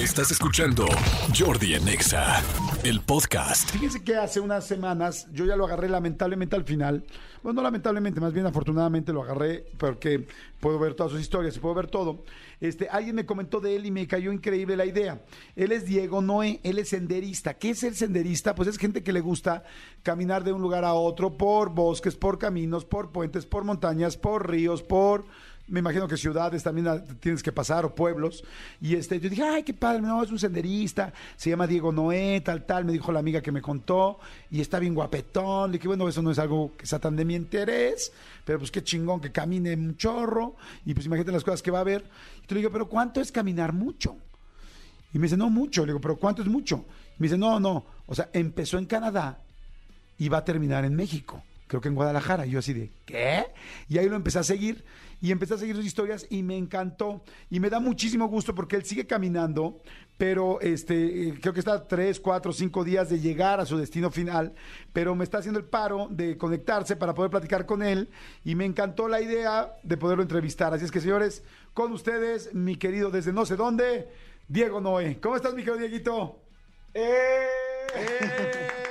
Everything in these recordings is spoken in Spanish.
Estás escuchando Jordi en Exa, el podcast. Fíjense que hace unas semanas yo ya lo agarré lamentablemente al final. Bueno, no lamentablemente, más bien afortunadamente lo agarré porque puedo ver todas sus historias y puedo ver todo. Este, alguien me comentó de él y me cayó increíble la idea. Él es Diego Noé, él es senderista. ¿Qué es el senderista? Pues es gente que le gusta caminar de un lugar a otro por bosques, por caminos, por puentes, por montañas, por ríos, por me imagino que ciudades también tienes que pasar o pueblos. Y este, yo dije, ay, qué padre, no, es un senderista, se llama Diego Noé, tal, tal, me dijo la amiga que me contó, y está bien guapetón. Le dije, bueno, eso no es algo que sea tan de mi interés, pero pues qué chingón que camine un chorro, y pues imagínate las cosas que va a haber. Y te digo, pero ¿cuánto es caminar mucho? Y me dice, no mucho. Le digo, pero ¿cuánto es mucho? Y me dice, no, no. O sea, empezó en Canadá y va a terminar en México creo que en Guadalajara. Y yo así de, ¿qué? Y ahí lo empecé a seguir y empecé a seguir sus historias y me encantó. Y me da muchísimo gusto porque él sigue caminando, pero este, eh, creo que está tres, cuatro, cinco días de llegar a su destino final, pero me está haciendo el paro de conectarse para poder platicar con él y me encantó la idea de poderlo entrevistar. Así es que, señores, con ustedes, mi querido desde no sé dónde, Diego Noé. ¿Cómo estás, mi querido Dieguito? ¡Eh! ¡Eh!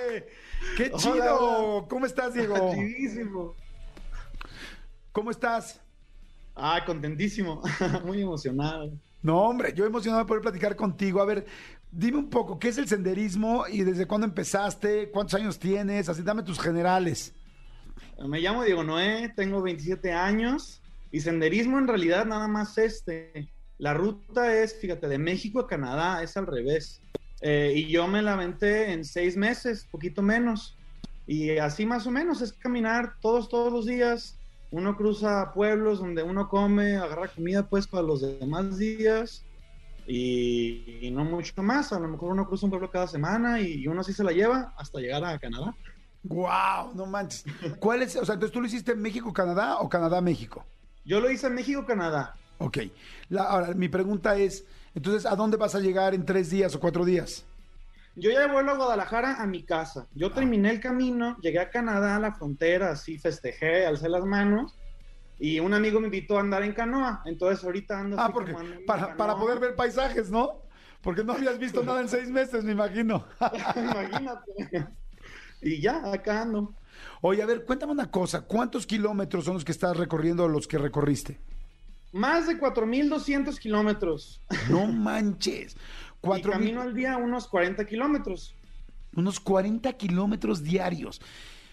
¡Qué chido! ¿Cómo estás, Diego? Chidísimo. ¿Cómo estás? Ah, contentísimo, muy emocionado. No, hombre, yo emocionado de poder platicar contigo. A ver, dime un poco, ¿qué es el senderismo y desde cuándo empezaste? ¿Cuántos años tienes? Así, dame tus generales. Me llamo Diego Noé, tengo 27 años y senderismo en realidad nada más este. La ruta es, fíjate, de México a Canadá, es al revés. Eh, y yo me la aventé en seis meses, poquito menos. Y así más o menos es caminar todos, todos los días. Uno cruza pueblos donde uno come, agarra comida pues para los demás días. Y, no mucho más. A lo mejor uno cruza un pueblo cada semana y uno así se la lleva hasta llegar a Canadá. ¡Guau! No manches. ¿Cuál es? O sea, entonces tú lo hiciste en México, Canadá o Canadá, México? Yo lo hice en México, Canadá. Ok. ahora, mi pregunta es, entonces, ¿a dónde vas a llegar en tres días o cuatro días? Yo ya vuelo a Guadalajara a mi casa. Yo ah. terminé el camino, llegué a Canadá, a la frontera, así festejé, alcé las manos. Y un amigo me invitó a andar en canoa. Entonces ahorita ando. Ah, porque para, para poder ver paisajes, ¿no? Porque no habías visto nada en seis meses, me imagino. Imagínate. Y ya, acá ando. Oye, a ver, cuéntame una cosa. ¿Cuántos kilómetros son los que estás recorriendo los que recorriste? Más de 4.200 kilómetros. No manches. Cuatro y camino al día unos 40 kilómetros. Unos 40 kilómetros diarios.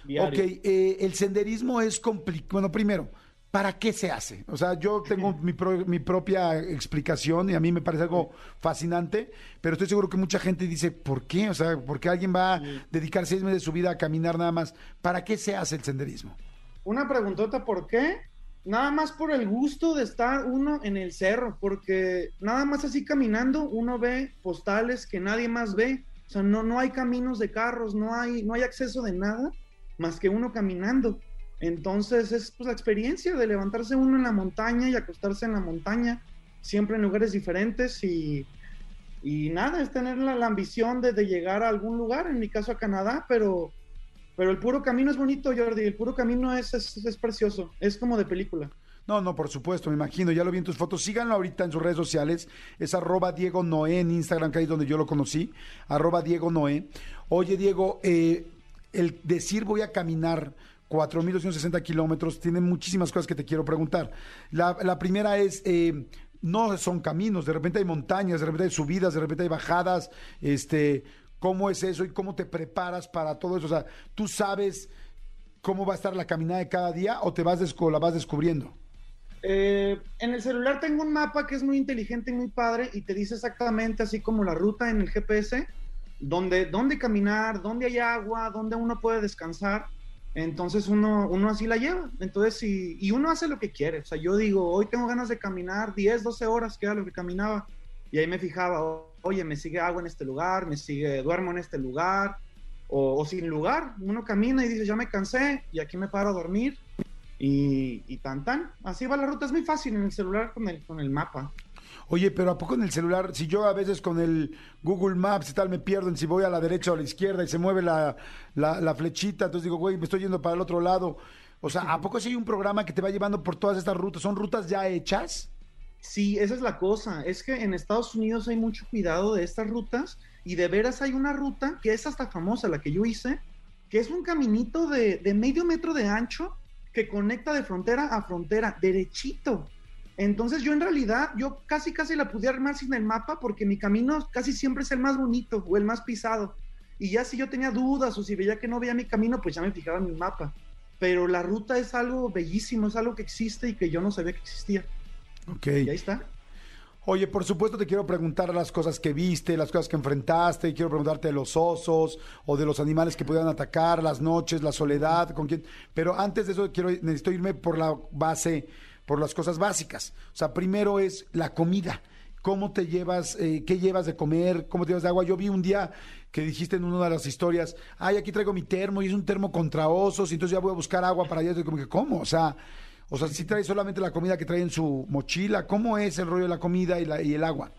Ok, eh, el senderismo es complicado. Bueno, primero, ¿para qué se hace? O sea, yo tengo mi, mi, propia explicación y a mí me parece algo fascinante, pero estoy seguro que mucha gente dice, ¿por qué? O sea, ¿por qué alguien va a dedicar seis meses de su vida a caminar nada más? ¿Para qué se hace el senderismo? Una preguntota, ¿por qué? Nada más por el gusto de estar uno en el cerro, porque nada más así caminando uno ve postales que nadie más ve. O sea, no, no hay caminos de carros, no hay, no hay acceso de nada más que uno caminando. Entonces es pues, la experiencia de levantarse uno en la montaña y acostarse en la montaña, siempre en lugares diferentes y, y nada, es tener la, ambición de, de, llegar a algún lugar, en mi caso a Canadá, pero pero el puro camino es bonito, Jordi. El puro camino es, es, precioso. Es como de película. No, no, por supuesto, me imagino, ya lo vi en tus fotos. Síganlo ahorita en sus redes sociales. Es arroba Diego Noé en Instagram, que ahí es donde yo lo conocí. Arroba Diego Noé. Oye, Diego, eh, el decir voy a caminar 4.260 kilómetros tiene muchísimas cosas que te quiero preguntar. La, primera es, eh, no son caminos, de repente hay montañas, de repente hay subidas, de repente hay bajadas. Este, ¿Cómo es eso y cómo te preparas para todo eso? O sea, ¿tú sabes cómo va a estar la caminada de cada día o te vas la vas descubriendo? Eh, en el celular tengo un mapa que es muy inteligente y muy padre y te dice exactamente así como la ruta en el GPS, dónde, dónde caminar, dónde hay agua, dónde uno puede descansar. Entonces uno, uno así la lleva. Entonces, y, y uno hace lo que quiere. O sea, yo digo, hoy tengo ganas de caminar 10, 12 horas, que era lo que caminaba. Y ahí me fijaba, oye, me sigue agua en este lugar, me sigue, duermo en este lugar, o, sin lugar. Uno camina y dice, ya me cansé y aquí me paro a dormir y, y tan tan. Así va la ruta, es muy fácil en el celular con el, con el mapa. Oye, pero ¿a poco en el celular? Si yo a veces con el Google Maps y tal me pierdo en si voy a la derecha o a la izquierda y se mueve la, la, flechita, entonces digo, güey, me estoy yendo para el otro lado. O sea, ¿a poco si hay un programa que te va llevando por todas estas rutas? ¿Son rutas ya hechas? Sí, esa es la cosa. Es que en Estados Unidos hay mucho cuidado de estas rutas y de veras hay una ruta que es hasta famosa, la que yo hice, que es un caminito de, medio metro de ancho que conecta de frontera a frontera, derechito. Entonces yo en realidad, yo casi casi la pude armar sin el mapa porque mi camino casi siempre es el más bonito o el más pisado. Y ya si yo tenía dudas o si veía que no veía mi camino, pues ya me fijaba en mi mapa. Pero la ruta es algo bellísimo, es algo que existe y que yo no sabía que existía. Ok. Y ahí está. Oye, por supuesto te quiero preguntar las cosas que viste, las cosas que enfrentaste, quiero preguntarte de los osos o de los animales que pudieran atacar, las noches, la soledad, con quién. Pero antes de eso quiero necesito irme por la base, por las cosas básicas. O sea, primero es la comida. ¿Cómo te llevas, eh, qué llevas de comer, cómo te llevas de agua? Yo vi un día que dijiste en una de las historias, ay, aquí traigo mi termo y es un termo contra osos, y entonces ya voy a buscar agua para allá. Y como que, ¿cómo? O sea, o sea, si trae solamente la comida que trae en su mochila, ¿cómo es el rollo de la comida y, la, y el agua?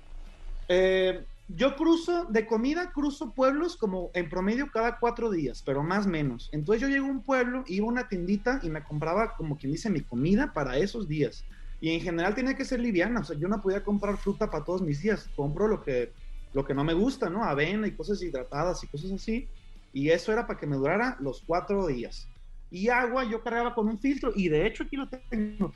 Eh, yo cruzo, de comida cruzo pueblos como en promedio cada cuatro días, pero más menos. Entonces yo llego a un pueblo, iba a una tiendita y me compraba, como quien dice, mi comida para esos días. Y en general tenía que ser liviana, o sea, yo no podía comprar fruta para todos mis días. Compro lo que, lo que no me gusta, ¿no? Avena y cosas hidratadas y cosas así. Y eso era para que me durara los cuatro días. Y agua yo cargaba con un filtro, y de hecho aquí lo tengo.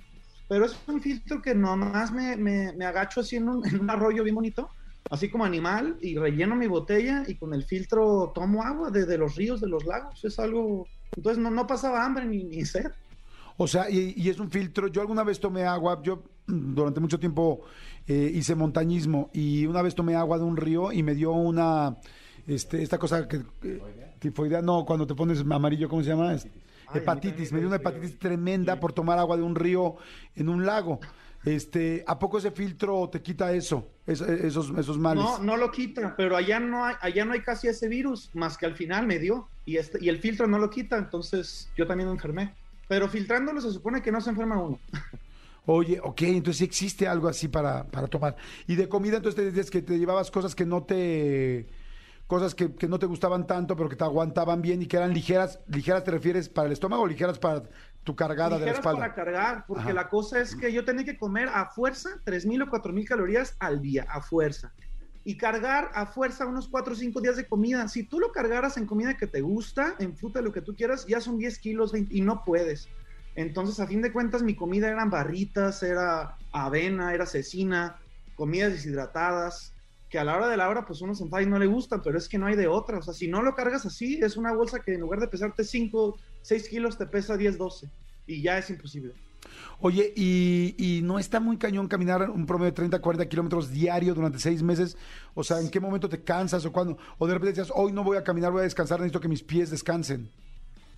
Pero es un filtro que nomás me, me, me agacho así en un, en un arroyo bien bonito así como animal, y relleno mi botella y con el filtro tomo agua de, de los ríos, de los lagos. Es algo. Entonces no, no pasaba hambre ni, ni sed. O sea, y, y, es un filtro. Yo alguna vez tomé agua, yo durante mucho tiempo eh, hice montañismo y una vez tomé agua de un río y me dio una, este, esta cosa que... Eh, tifoidea, no, cuando te pones amarillo, ¿cómo se llama? Hepatitis, me dio una hepatitis tremenda por tomar agua de un río en un lago. Este, ¿A poco ese filtro te quita eso, es, esos, esos males? No, no lo quita, pero allá no hay, allá no hay casi ese virus, más que al final me dio. Y, este, y el filtro no lo quita, entonces yo también me enfermé. Pero filtrándolo se supone que no se enferma uno. Oye, ok, entonces sí existe algo así para, para tomar. Y de comida, entonces te decías que te llevabas cosas que no te cosas que, que, no te gustaban tanto, pero que te aguantaban bien y que eran ligeras. ¿Ligeras te refieres para el estómago o ligeras para tu cargada ligeras de la espalda? para cargar, porque Ajá. la cosa es que yo tenía que comer a fuerza 3.000 o 4.000 calorías al día, a fuerza. Y cargar a fuerza unos 4 o 5 días de comida. Si tú lo cargaras en comida que te gusta, en fruta, lo que tú quieras, ya son 10 kilos 20, y no puedes. Entonces, a fin de cuentas, mi comida eran barritas, era avena, era cecina, comidas deshidratadas, que a la hora de la hora, pues uno se enfada y no le gustan, pero es que no hay de otra. O sea, si no lo cargas así, es una bolsa que en lugar de pesarte 5, 6 kilos, te pesa 10, 12. Y ya es imposible. Oye, y, y, no está muy cañón caminar un promedio de 30, 40 kilómetros diario durante seis meses? O sea, ¿en qué momento te cansas o cuándo? O de repente decías, hoy no voy a caminar, voy a descansar, necesito que mis pies descansen.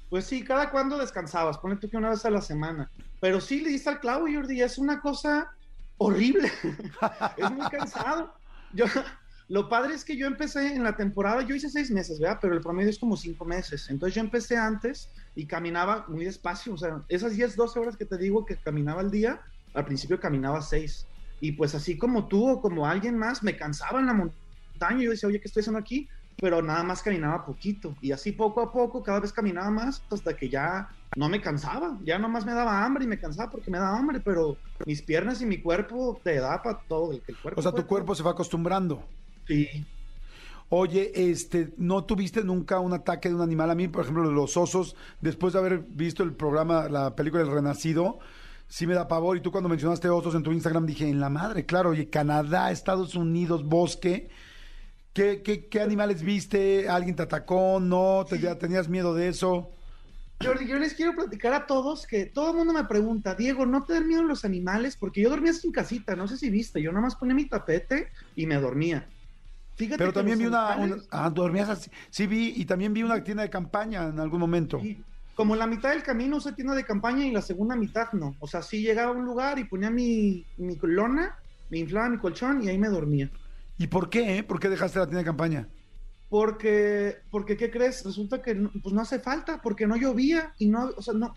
Pues sí, cada cuando descansabas, ponle tú que una vez a la semana. Pero sí le diste al clavo, Jordi, es una cosa horrible. es muy cansado. Lo padre es que yo empecé en la temporada, yo hice seis meses, ¿verdad? Pero el promedio es como cinco meses. Entonces yo empecé antes y caminaba muy despacio. O sea, esas 10, 12 horas que te digo que caminaba al día, al principio caminaba seis. Y pues así como tú o como alguien más, me cansaba en la montaña. Yo decía, oye, ¿qué estoy haciendo aquí? Pero nada más caminaba poquito. Y así poco a poco, cada vez caminaba más hasta que ya no me cansaba. Ya nomás me daba hambre y me cansaba porque me daba hambre. Pero mis piernas y mi cuerpo te da para todo. El, el cuerpo o sea, tu cuerpo se va acostumbrando. Sí. Oye, este, ¿no tuviste nunca un ataque de un animal? A mí, por ejemplo, los osos, después de haber visto el programa, la película El Renacido, sí me da pavor. Y tú cuando mencionaste osos en tu Instagram dije, en la madre, claro, oye, Canadá, Estados Unidos, bosque. ¿Qué, qué, qué animales viste? ¿Alguien te atacó? ¿No? ¿Te, ¿Tenías miedo de eso? Jordi, yo les quiero platicar a todos que todo el mundo me pregunta, Diego, ¿no te dan miedo los animales? Porque yo dormía sin casita, no sé si viste, yo nada más ponía mi tapete y me dormía. Fíjate Pero también vi una, una, Ah, dormías así. Sí, vi, y también vi una tienda de campaña en algún momento. Sí, como la mitad del camino usé tienda de campaña y la segunda mitad no. O sea, sí llegaba a un lugar y ponía mi, mi lona, me inflaba mi colchón y ahí me dormía. ¿Y por qué? Eh? ¿Por qué dejaste la tienda de campaña? Porque, porque ¿qué crees? Resulta que no, pues no hace falta, porque no llovía y no, o sea, no,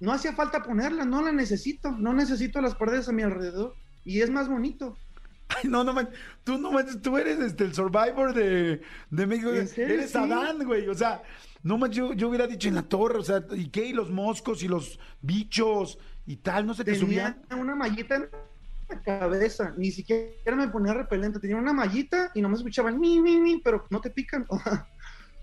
no hacía falta ponerla, no la necesito, no necesito las paredes a mi alrededor y es más bonito. Ay, no, no man, tú no manches, tú eres este, el survivor de, de México. Eres sí? Adán, güey. O sea, no manches, yo, yo, hubiera dicho en la torre, o sea, ¿y qué? Y los moscos y los bichos y tal, no se te Tenía subían. una mallita la cabeza, ni siquiera me ponía repelente, tenía una mallita y no me escuchaban mi, mi, mi, pero no te pican.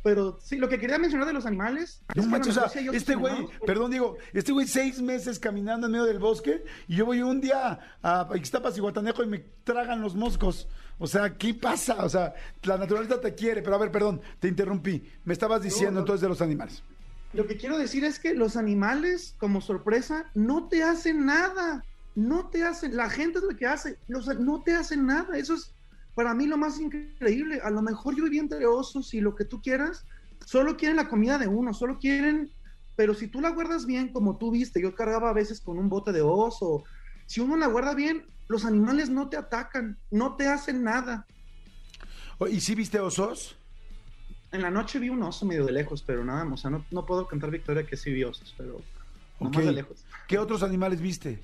Pero sí, lo que quería mencionar de los animales. No es manches, o sea, este güey, perdón, digo, este güey seis meses caminando en medio del bosque y yo voy un día a Ixtapas y Guatanejo y me tragan los moscos. O sea, ¿qué pasa? O sea, la naturaleza te quiere, pero a ver, perdón, te interrumpí. Me estabas diciendo no. entonces de los animales. Lo que quiero decir es que los animales, como sorpresa, no te hacen nada. No te hacen, la gente es lo que hace, los, no te hacen nada. Eso es para mí lo más increíble. A lo mejor yo viví entre osos y lo que tú quieras, solo quieren la comida de uno, solo quieren, pero si tú la guardas bien, como tú viste, yo cargaba a veces con un bote de oso. Si uno la guarda bien, los animales no te atacan, no te hacen nada. Oh, ¿Y si viste osos? En la noche vi un oso medio de lejos, pero nada. O sea, no, no puedo cantar victoria que sí vi osos, pero más de lejos. ¿Qué otros animales viste?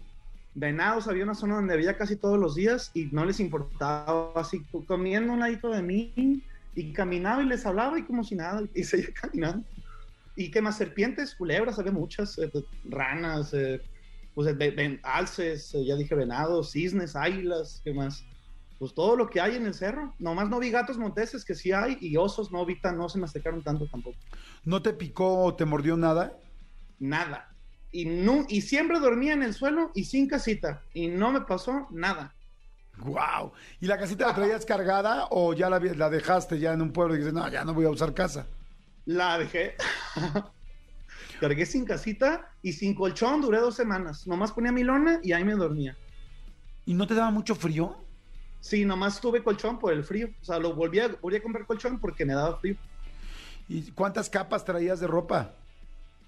Venados, había una zona donde había casi todos los días y no les importaba, así comiendo un ladito de mí y caminaba y les hablaba y como si nada, y seguía caminando. ¿Y qué más? Serpientes, culebras, había muchas, eh, ranas, eh, pues, eh, ven- alces, eh, ya dije venados, cisnes, águilas, ¿qué más? Pues todo lo que hay en el cerro. Nomás no vi gatos monteses, que sí hay, y osos no vi tan, no se me acercaron tanto tampoco. ¿No te picó o te mordió nada? Nada. Y, no, y siempre dormía en el suelo y sin casita. Y no me pasó nada. ¡Wow! ¿Y la casita la traías cargada o ya la, la dejaste ya en un pueblo y dices, no, ya no voy a usar casa? La dejé. Cargué sin casita y sin colchón, duré dos semanas. Nomás ponía mi lona y ahí me dormía. ¿Y no te daba mucho frío? Sí, nomás tuve colchón por el frío. O sea, lo volví a, volví a comprar colchón porque me daba frío. ¿Y cuántas capas traías de ropa?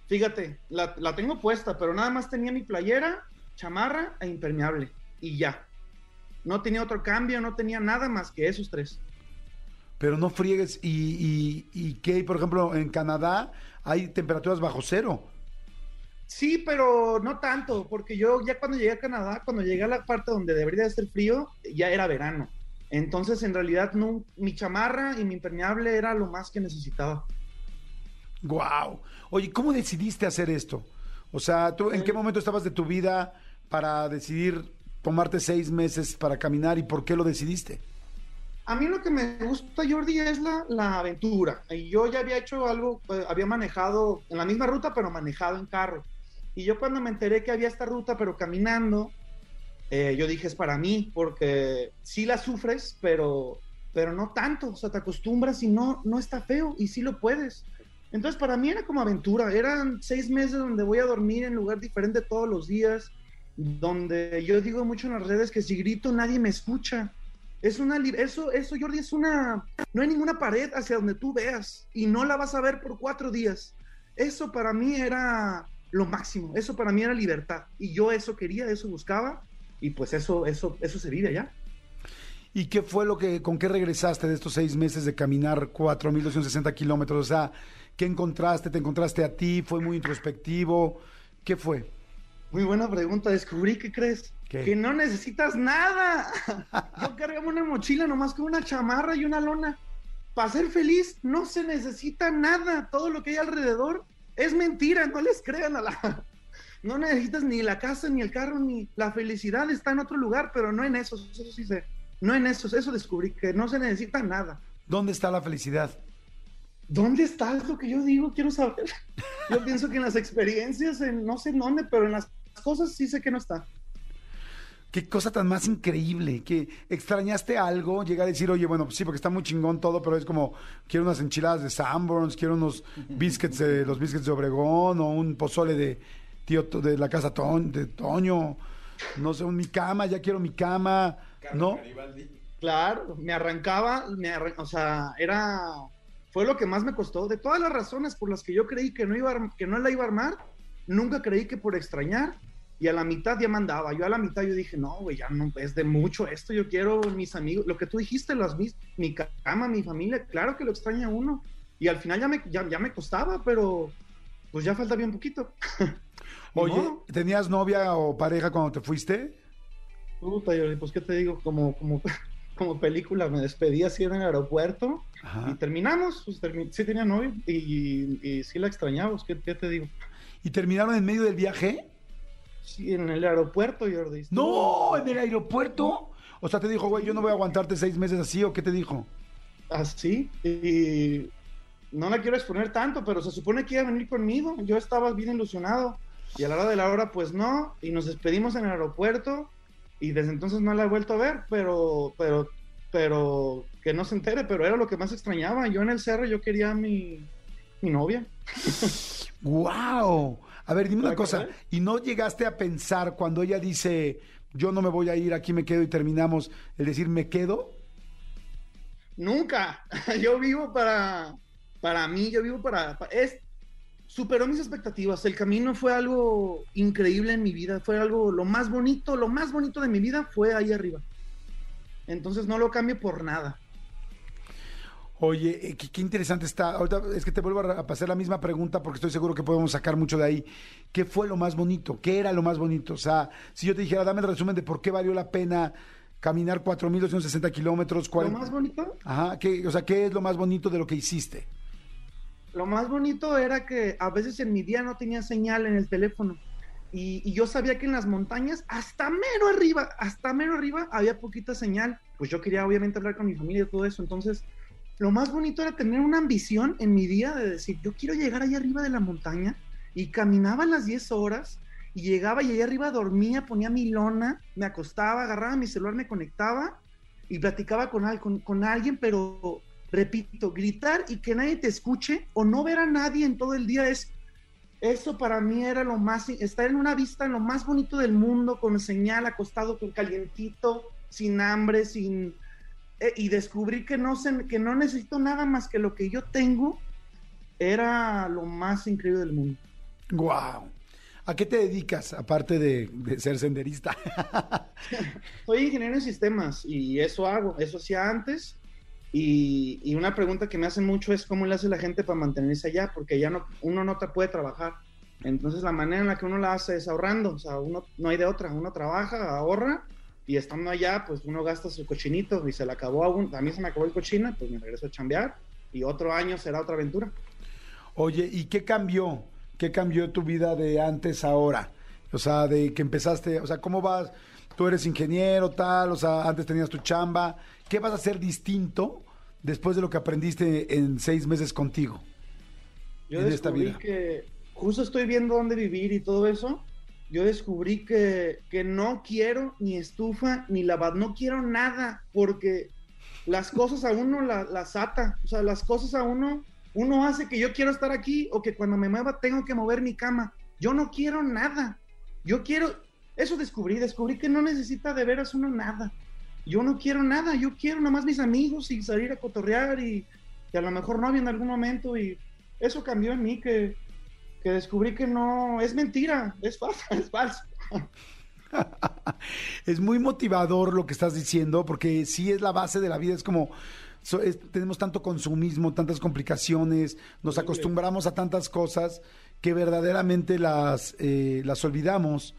Fíjate, la, la tengo puesta, pero nada más tenía mi playera, chamarra e impermeable. Y ya. No tenía otro cambio, no tenía nada más que esos tres. Pero no friegues. ¿Y, y, y qué? Por ejemplo, en Canadá hay temperaturas bajo cero. Sí, pero no tanto, porque yo ya cuando llegué a Canadá, cuando llegué a la parte donde debería de ser frío, ya era verano. Entonces, en realidad, no, mi chamarra y mi impermeable era lo más que necesitaba. ¡Wow! Oye, ¿cómo decidiste hacer esto? O sea, ¿tú en qué momento estabas de tu vida para decidir tomarte seis meses para caminar y por qué lo decidiste? A mí lo que me gusta, Jordi, es la, la aventura. Y yo ya había hecho algo, eh, había manejado en la misma ruta, pero manejado en carro. Y yo cuando me enteré que había esta ruta, pero caminando, eh, yo dije, es para mí, porque sí la sufres, pero, pero no tanto. O sea, te acostumbras y no, no está feo y sí lo puedes. Entonces, para mí era como aventura. Eran seis meses donde voy a dormir en lugar diferente todos los días, donde yo digo mucho en las redes que si grito nadie me escucha. Es una, eso, eso, Jordi, es una, no hay ninguna pared hacia donde tú veas y no la vas a ver por cuatro días. Eso para mí era lo máximo, eso para mí era libertad y yo eso quería, eso buscaba y pues eso, eso, eso se vive allá. ¿Y qué fue lo que, con qué regresaste de estos seis meses de caminar 4.260 kilómetros? O sea, ¿qué encontraste? ¿Te encontraste a ti? ¿Fue muy introspectivo? ¿Qué fue? Muy buena pregunta, descubrí, ¿qué crees? ¿Qué? Que no necesitas nada. Yo cargaba una mochila nomás con una chamarra y una lona. Para ser feliz no se necesita nada. Todo lo que hay alrededor es mentira, no les crean a la... No necesitas ni la casa, ni el carro, ni la felicidad está en otro lugar, pero no en eso, eso sí sé. No en eso, eso descubrí, que no se necesita nada. ¿Dónde está la felicidad? ¿Dónde está? Es lo que yo digo, quiero saber. Yo pienso que en las experiencias, en no sé en dónde, pero en las cosas sí sé que no está. Qué cosa tan más increíble, que extrañaste algo, llegar a decir, oye, bueno, pues sí, porque está muy chingón todo, pero es como, quiero unas enchiladas de Sanborns, quiero unos biscuits de los biscuits de Obregón, o un pozole de tío de la casa Ton- de Toño, no sé, un, mi cama, ya quiero mi cama, ¿no? Claro, me arrancaba, me arran- o sea, era, fue lo que más me costó. De todas las razones por las que yo creí que no, iba a que no la iba a armar, nunca creí que por extrañar, y a la mitad ya mandaba. Yo a la mitad yo dije, no, güey, ya no, es de mucho esto, yo quiero mis amigos, lo que tú dijiste, las, mis, mi cama, mi familia, claro que lo extraña uno. Y al final ya me, ya, ya me costaba, pero pues ya falta bien poquito. Oye, modo. ¿tenías novia o pareja cuando te fuiste? Puta, pues qué te digo, como, como, como película, me despedí así en el aeropuerto. Y Ajá. terminamos, pues termi- sí tenía novio y, y sí la extrañamos, ¿qué, qué te digo? ¿Y terminaron en medio del viaje? Sí, en el aeropuerto, Jordi. No, en el aeropuerto. O sea, te dijo, güey, yo no voy a aguantarte seis meses así, ¿o qué te dijo? Así. Y no la quiero exponer tanto, pero se supone que iba a venir conmigo. Yo estaba bien ilusionado. Y a la hora de la hora, pues no. Y nos despedimos en el aeropuerto. Y desde entonces no la he vuelto a ver, pero, pero, pero que no se entere. Pero era lo que más extrañaba. Yo en el cerro, yo quería a mi, mi novia. ¡Wow! A ver, dime una ¿Te cosa. ¿Y no llegaste a pensar cuando ella dice, yo no me voy a ir, aquí me quedo y terminamos, el decir, me quedo? Nunca. Yo vivo para, para mí, yo vivo para, pa- es, superó mis expectativas. El camino fue algo increíble en mi vida, fue algo, lo más bonito, lo más bonito de mi vida fue ahí arriba. Entonces no lo cambio por nada. Oye, eh, qué, qué interesante está. Ahorita es que te vuelvo a, pasar la misma pregunta porque estoy seguro que podemos sacar mucho de ahí. ¿Qué fue lo más bonito? ¿Qué era lo más bonito? O sea, si yo te dijera, dame el resumen de por qué valió la pena caminar 4.260 kilómetros. Lo 40... más bonito, Ajá, ¿qué, o sea, ¿qué es lo más bonito de lo que hiciste? Lo más bonito era que a veces en mi día no tenía señal en el teléfono. Y, yo sabía que en las montañas, hasta mero arriba, hasta mero arriba, había poquita señal. Pues yo quería obviamente hablar con mi familia y todo eso. Entonces, lo más bonito era tener una ambición en mi día de decir, yo quiero llegar allá arriba de la montaña. Y caminaba las 10 horas y llegaba y allá arriba dormía, ponía mi lona, me acostaba, agarraba mi celular, me conectaba y platicaba con, con, con alguien, pero repito, gritar y que nadie te escuche o no ver a nadie en todo el día es eso para mí era lo más, estar en una vista en lo más bonito del mundo, con señal, acostado, con calientito, sin hambre, sin... eh, y descubrir que no, se, que no necesito nada más que lo que yo tengo, era lo más increíble del mundo. ¡Wow! ¿A qué te dedicas, aparte de, de ser senderista? Soy ingeniero en sistemas y eso hago, eso hacía antes. Y, una pregunta que me hacen mucho es cómo le hace la gente para mantenerse allá, porque ya no, uno no te puede trabajar. Entonces la manera en la que uno la hace es ahorrando, o sea, uno no hay de otra, uno trabaja, ahorra y estando allá, pues uno gasta su cochinito y se le acabó, a, a mí se me acabó el cochino, pues me regreso a chambear y otro año será otra aventura. Oye, ¿y qué cambió? ¿Qué cambió tu vida de antes a ahora? O sea, de que empezaste, o sea, ¿cómo vas? Tú eres ingeniero, tal, o sea, antes tenías tu chamba. ¿Qué vas a hacer distinto después de lo que aprendiste en seis meses contigo? Yo en esta descubrí vida? que justo estoy viendo dónde vivir y todo eso. Yo descubrí que, que no quiero ni estufa ni lavado, no quiero nada porque las cosas a uno la- las ata, o sea, las cosas a uno, uno hace que yo quiero estar aquí o que cuando me mueva tengo que mover mi cama. Yo no quiero nada. Yo quiero, eso descubrí, descubrí que no necesita de veras uno nada. Yo no quiero nada, yo quiero nada más mis amigos y salir a cotorrear y, y a lo mejor novia en algún momento y eso cambió en mí que, que descubrí que no, es mentira, es falso, es falso. Es muy motivador lo que estás diciendo, porque sí es la base de la vida, es como so- es- tenemos tanto consumismo, tantas complicaciones, nos acostumbramos a tantas cosas que verdaderamente las, eh, las olvidamos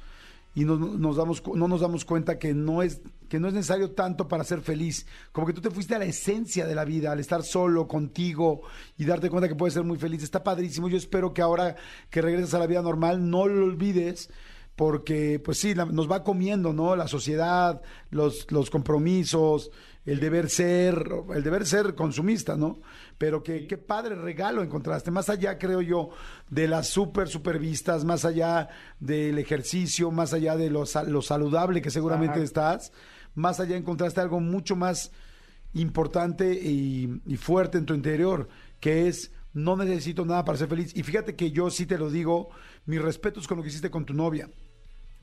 y no nos damos no nos damos cuenta que no es que no es necesario tanto para ser feliz como que tú te fuiste a la esencia de la vida al estar solo contigo y darte cuenta que puedes ser muy feliz está padrísimo yo espero que ahora que regresas a la vida normal no lo olvides porque pues sí, la- nos va comiendo, ¿no? La sociedad, los, los compromisos, el deber ser, el deber ser consumista, ¿no? Pero que, qué padre regalo encontraste, más allá, creo yo, de las super, super vistas, más allá del ejercicio, más allá de lo, lo saludable que seguramente Ajá. estás, más allá encontraste algo mucho más importante y, y fuerte en tu interior, que es no necesito nada para ser feliz. Y fíjate que yo sí te lo digo, mis respetos con lo que hiciste con tu novia.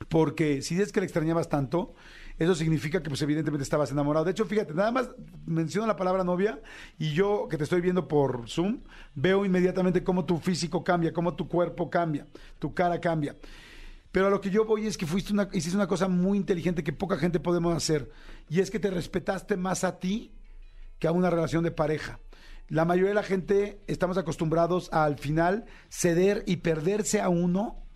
Porque si es que le extrañabas tanto, eso significa que pues evidentemente estabas enamorado. De hecho, fíjate, nada más menciono la palabra novia y yo que te estoy viendo por Zoom, veo inmediatamente cómo tu físico cambia, cómo tu cuerpo cambia, tu cara cambia. Pero a lo que yo voy es que fuiste una, hiciste una cosa muy inteligente que poca gente podemos hacer. Y es que te respetaste más a ti que a una relación de pareja. La mayoría de la gente estamos acostumbrados a, al final ceder y perderse a uno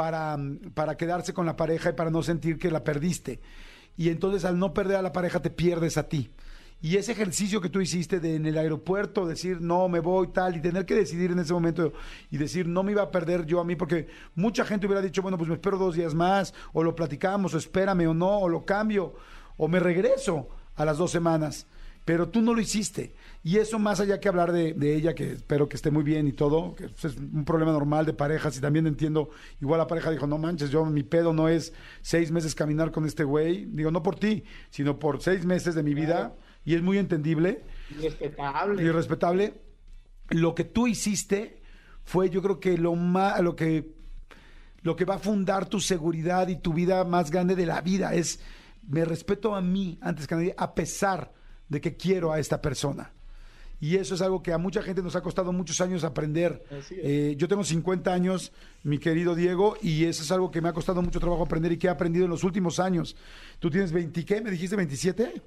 para, para quedarse con la pareja y para no sentir que la perdiste. Y entonces al no perder a la pareja te pierdes a ti. Y ese ejercicio que tú hiciste en el aeropuerto decir no, me voy tal y tener que decidir en ese momento y decir no me iba a perder yo a mí porque mucha gente hubiera dicho, bueno, pues me espero dos días más o lo platicamos o espérame o no o lo cambio o me regreso a las dos semanas. Pero tú no lo hiciste. Y eso más allá que hablar de, de ella, que espero que esté muy bien y todo, que es un problema normal de parejas y también entiendo, igual la pareja dijo, no manches, yo mi pedo no es seis meses caminar con este güey, digo, no por ti, sino por seis meses de mi vida. Y es muy entendible Respetable. y respetable. Lo que tú hiciste fue, yo creo que lo más, lo que, lo que va a fundar tu seguridad y tu vida más grande de la vida es, me respeto a mí antes que a nadie, a pesar de que quiero a esta persona. Y eso es algo que a mucha gente nos ha costado muchos años aprender. Eh, yo tengo 50 años, mi querido Diego, y eso es algo que me ha costado mucho trabajo aprender y que he aprendido en los últimos años. ¿Tú tienes 20 qué? ¿Me dijiste 27?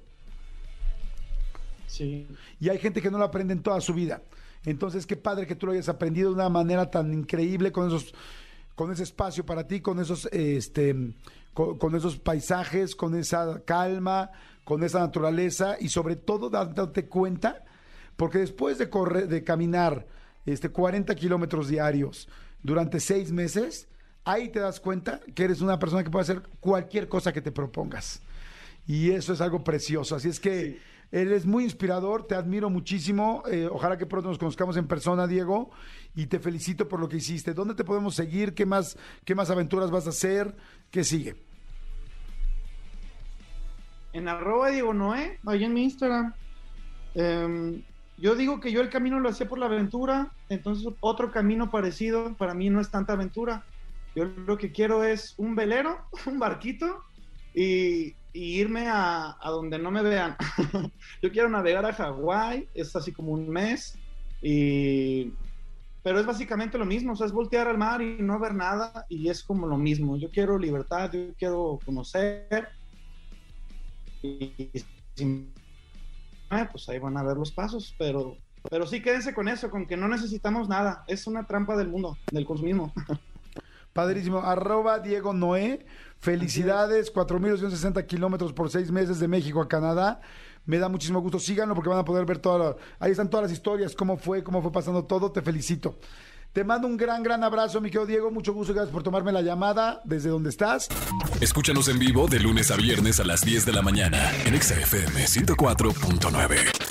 Sí. y hay gente que no lo aprende en toda su vida. Entonces, qué padre que tú lo hayas aprendido de una manera tan increíble con esos con ese espacio para ti, con esos este con, con esos paisajes, con esa calma, con esa naturaleza y sobre todo dándote cuenta porque después de correr, de caminar este 40 kilómetros diarios durante seis meses, ahí te das cuenta que eres una persona que puede hacer cualquier cosa que te propongas. Y eso es algo precioso. Así es que eres muy inspirador, te admiro muchísimo. eh, ojalá que pronto nos conozcamos en persona, Diego. Y te felicito por lo que hiciste. ¿Dónde te podemos seguir? ¿Qué más, qué más aventuras vas a hacer? ¿Qué sigue? En arroba Diego Noé, ahí en mi Instagram. Em, yo digo que yo el camino lo hacía por la aventura, entonces otro camino parecido para mí no es tanta aventura. Yo lo que quiero es un velero, un barquito y, irme a, a donde no me vean. yo quiero navegar a Hawái, es así como un mes, y, pero es básicamente lo mismo, o sea, es voltear al mar y no ver nada y es como lo mismo. Yo quiero libertad, yo quiero conocer y si- ah, pues ahí van a ver los pasos, pero, pero sí quédense con eso, con que no necesitamos nada, es una trampa del mundo, del consumismo. Padrísimo. Arroba Diego Noé. Felicidades. 4.260 kilómetros por seis meses de México a Canadá. Me da muchísimo gusto. Síganlo porque van a poder ver toda la- Ahí están todas las historias, cómo fue, cómo fue pasando todo. Te felicito. Te mando un gran, gran abrazo, mi querido Diego. Mucho gusto. Gracias por tomarme la llamada desde donde estás. Escúchanos en vivo de lunes a viernes a las 10 de la mañana en Exa FM 104.9.